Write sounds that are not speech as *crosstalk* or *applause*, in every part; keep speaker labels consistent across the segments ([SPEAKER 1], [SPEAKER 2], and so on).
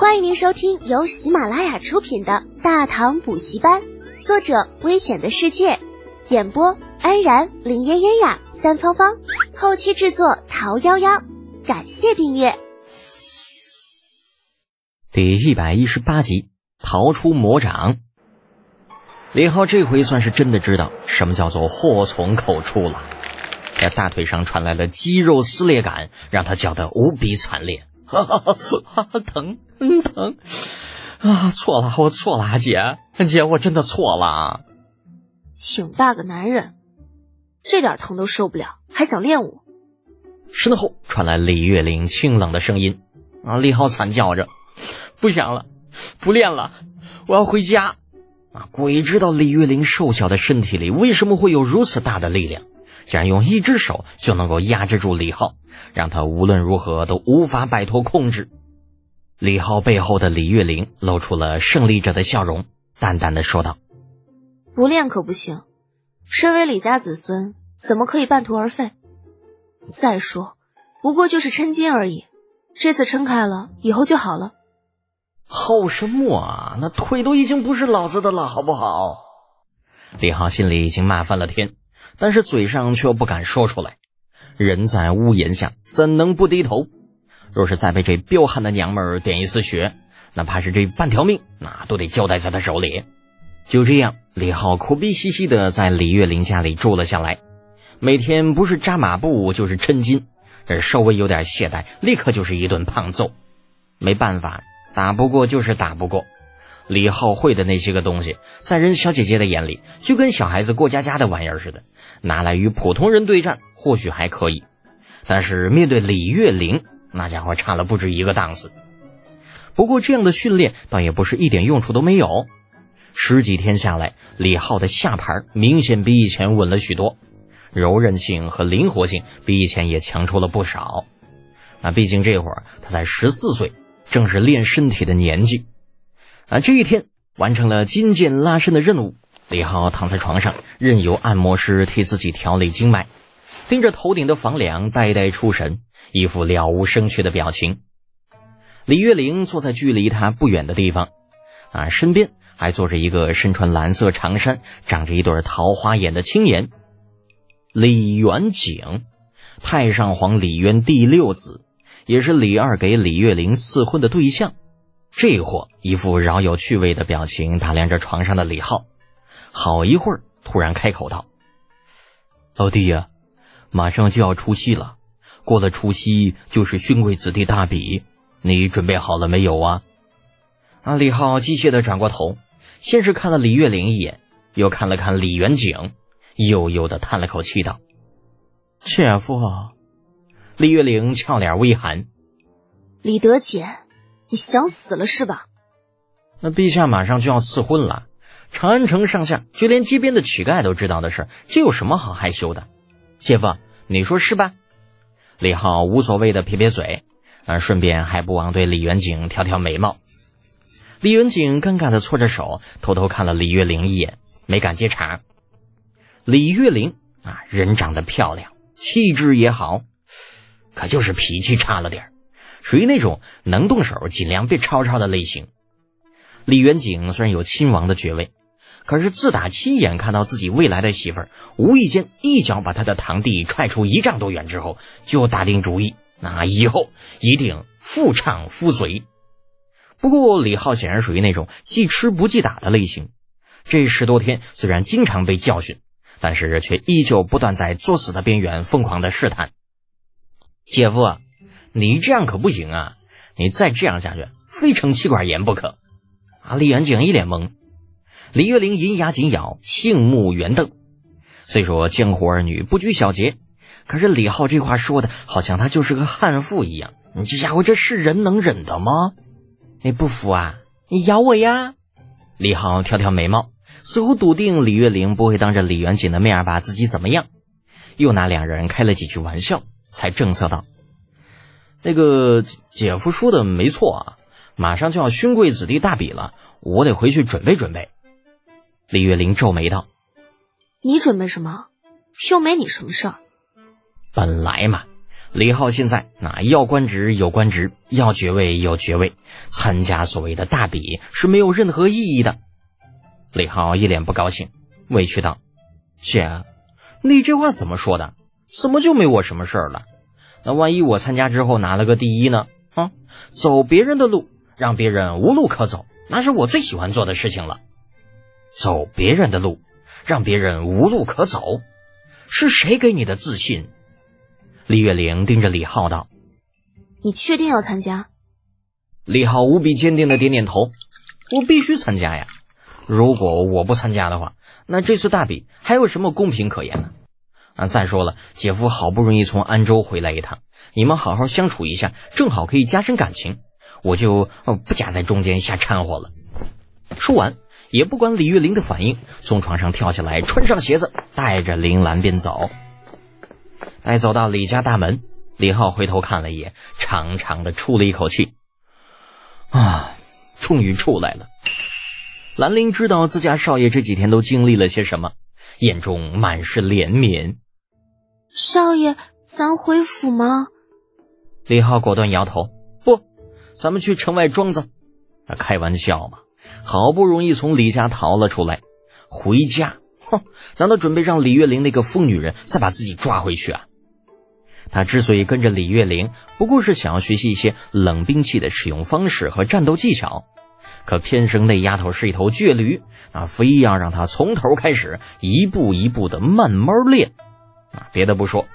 [SPEAKER 1] 欢迎您收听由喜马拉雅出品的《大唐补习班》，作者：危险的世界，演播：安然、林嫣嫣呀、三芳芳，后期制作：桃夭夭。感谢订阅。
[SPEAKER 2] 第一百一十八集，逃出魔掌。李浩这回算是真的知道什么叫做祸从口出了。在大腿上传来了肌肉撕裂感，让他叫得无比惨烈。哈哈哈，疼，疼 *laughs* 啊！错了，我错了，姐，姐，我真的错了。
[SPEAKER 1] 挺大个男人，这点疼都受不了，还想练武？
[SPEAKER 2] 身后传来李月玲清冷的声音。啊！李浩惨叫着：“不想了，不练了，我要回家。”啊！鬼知道李月玲瘦小的身体里为什么会有如此大的力量。竟然用一只手就能够压制住李浩，让他无论如何都无法摆脱控制。李浩背后的李月玲露出了胜利者的笑容，淡淡的说道：“
[SPEAKER 1] 不练可不行，身为李家子孙，怎么可以半途而废？再说，不过就是抻筋而已，这次撑开了，以后就好了。
[SPEAKER 2] 好什么啊？那腿都已经不是老子的了，好不好？”李浩心里已经骂翻了天。但是嘴上却又不敢说出来，人在屋檐下，怎能不低头？若是再被这彪悍的娘们儿点一丝血，哪怕是这半条命，那都得交代在他手里。就这样，李浩苦逼兮兮的在李月玲家里住了下来，每天不是扎马步就是抻筋，这稍微有点懈怠，立刻就是一顿胖揍。没办法，打不过就是打不过。李浩会的那些个东西，在人小姐姐的眼里，就跟小孩子过家家的玩意儿似的，拿来与普通人对战或许还可以，但是面对李月玲，那家伙差了不止一个档次。不过这样的训练倒也不是一点用处都没有，十几天下来，李浩的下盘明显比以前稳了许多，柔韧性和灵活性比以前也强出了不少。那毕竟这会儿他才十四岁，正是练身体的年纪。啊，这一天完成了筋腱拉伸的任务，李浩躺在床上，任由按摩师替自己调理经脉，盯着头顶的房梁，呆呆出神，一副了无生趣的表情。李月玲坐在距离他不远的地方，啊，身边还坐着一个身穿蓝色长衫、长着一对桃花眼的青年，李元景，太上皇李渊第六子，也是李二给李月玲赐婚的对象。这货一副饶有趣味的表情，打量着床上的李浩，好一会儿，突然开口道：“老弟呀，马上就要除夕了，过了除夕就是勋贵子弟大比，你准备好了没有啊？”啊！李浩机械的转过头，先是看了李月玲一眼，又看了看李元景，悠悠的叹了口气道：“姐夫。”李月玲俏脸微寒：“
[SPEAKER 1] 李德姐。”你想死了是吧？
[SPEAKER 2] 那陛下马上就要赐婚了，长安城上下就连街边的乞丐都知道的事，这有什么好害羞的？姐夫，你说是吧？李浩无所谓的撇撇嘴，啊，顺便还不忘对李元景挑挑眉毛。李元景尴尬的搓着手，偷偷看了李月玲一眼，没敢接茬。李月玲啊，人长得漂亮，气质也好，可就是脾气差了点儿。属于那种能动手尽量别吵吵的类型。李元景虽然有亲王的爵位，可是自打亲眼看到自己未来的媳妇儿无意间一脚把他的堂弟踹出一丈多远之后，就打定主意，那以后一定夫唱夫随。不过李浩显然属于那种记吃不记打的类型。这十多天虽然经常被教训，但是却依旧不断在作死的边缘疯狂的试探。姐夫。你这样可不行啊！你再这样下去，非成气管炎不可。啊！李元景一脸懵。李月玲银牙紧咬，杏目圆瞪。虽说江湖儿女不拘小节，可是李浩这话说的好像他就是个悍妇一样。你这家伙这是人能忍的吗？你不服啊？你咬我呀！李浩挑挑眉毛，似乎笃定李月玲不会当着李元景的面把自己怎么样，又拿两人开了几句玩笑，才正色道。那个姐夫说的没错啊，马上就要勋贵子弟大比了，我得回去准备准备。李月玲皱眉道：“
[SPEAKER 1] 你准备什么？又没你什么事儿。”
[SPEAKER 2] 本来嘛，李浩现在那要官职有官职，要爵位有爵位，参加所谓的大比是没有任何意义的。李浩一脸不高兴，委屈道：“姐，你这话怎么说的？怎么就没我什么事儿了？那万一我参加之后拿了个第一呢？啊，走别人的路，让别人无路可走，那是我最喜欢做的事情了。走别人的路，让别人无路可走，是谁给你的自信？”李月玲盯着李浩道：“
[SPEAKER 1] 你确定要参加？”
[SPEAKER 2] 李浩无比坚定的点点头：“我必须参加呀！如果我不参加的话，那这次大比还有什么公平可言呢？啊，再说了，姐夫好不容易从安州回来一趟，你们好好相处一下，正好可以加深感情，我就不夹在中间瞎掺和了。”说完，也不管李玉玲的反应，从床上跳下来，穿上鞋子，带着林兰便走。待走到李家大门，李浩回头看了一眼，长长的出了一口气。啊，终于出来了！兰陵知道自家少爷这几天都经历了些什么，眼中满是怜悯。
[SPEAKER 1] 少爷，咱回府吗？
[SPEAKER 2] 李浩果断摇头：“不，咱们去城外庄子。”开玩笑嘛！好不容易从李家逃了出来，回家，哼，难道准备让李月玲那个疯女人再把自己抓回去啊？他之所以跟着李月玲，不过是想要学习一些冷兵器的使用方式和战斗技巧。可偏生那丫头是一头倔驴，啊，非要让他从头开始，一步一步的慢慢练。啊，别的不说，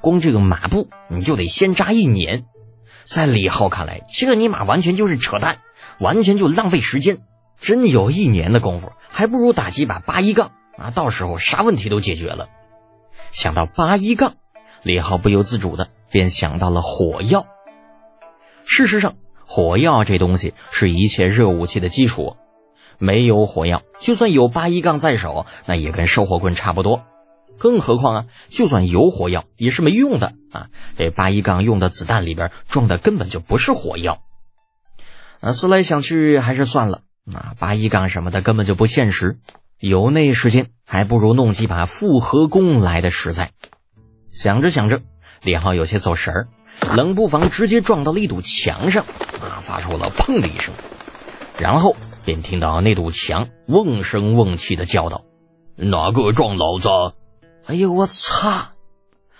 [SPEAKER 2] 光这个马步你就得先扎一年。在李浩看来，这尼玛完全就是扯淡，完全就浪费时间。真有一年的功夫，还不如打几把八一杠啊，到时候啥问题都解决了。想到八一杠。李浩不由自主的便想到了火药。事实上，火药这东西是一切热武器的基础。没有火药，就算有八一杠在手，那也跟烧火棍差不多。更何况啊，就算有火药，也是没用的啊！这八一杠用的子弹里边装的根本就不是火药。啊，思来想去，还是算了。啊，八一杠什么的根本就不现实。有那时间，还不如弄几把复合弓来的实在。想着想着，李浩有些走神儿，冷不防直接撞到了一堵墙上，啊，发出了“砰”的一声，然后便听到那堵墙瓮声瓮气的叫道：“哪个撞老子？”哎呦，我擦！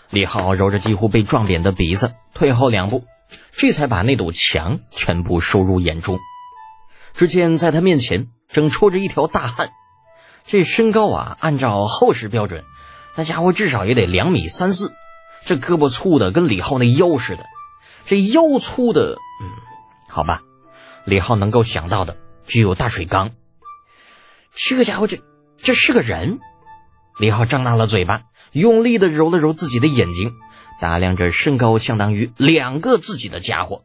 [SPEAKER 2] 李浩揉着几乎被撞扁的鼻子，退后两步，这才把那堵墙全部收入眼中。只见在他面前正戳着一条大汉，这身高啊，按照厚实标准。那家伙至少也得两米三四，这胳膊粗的跟李浩那腰似的，这腰粗的，嗯，好吧，李浩能够想到的只有大水缸。这个家伙，这这是个人？李浩张大了嘴巴，用力的揉了揉自己的眼睛，打量着身高相当于两个自己的家伙。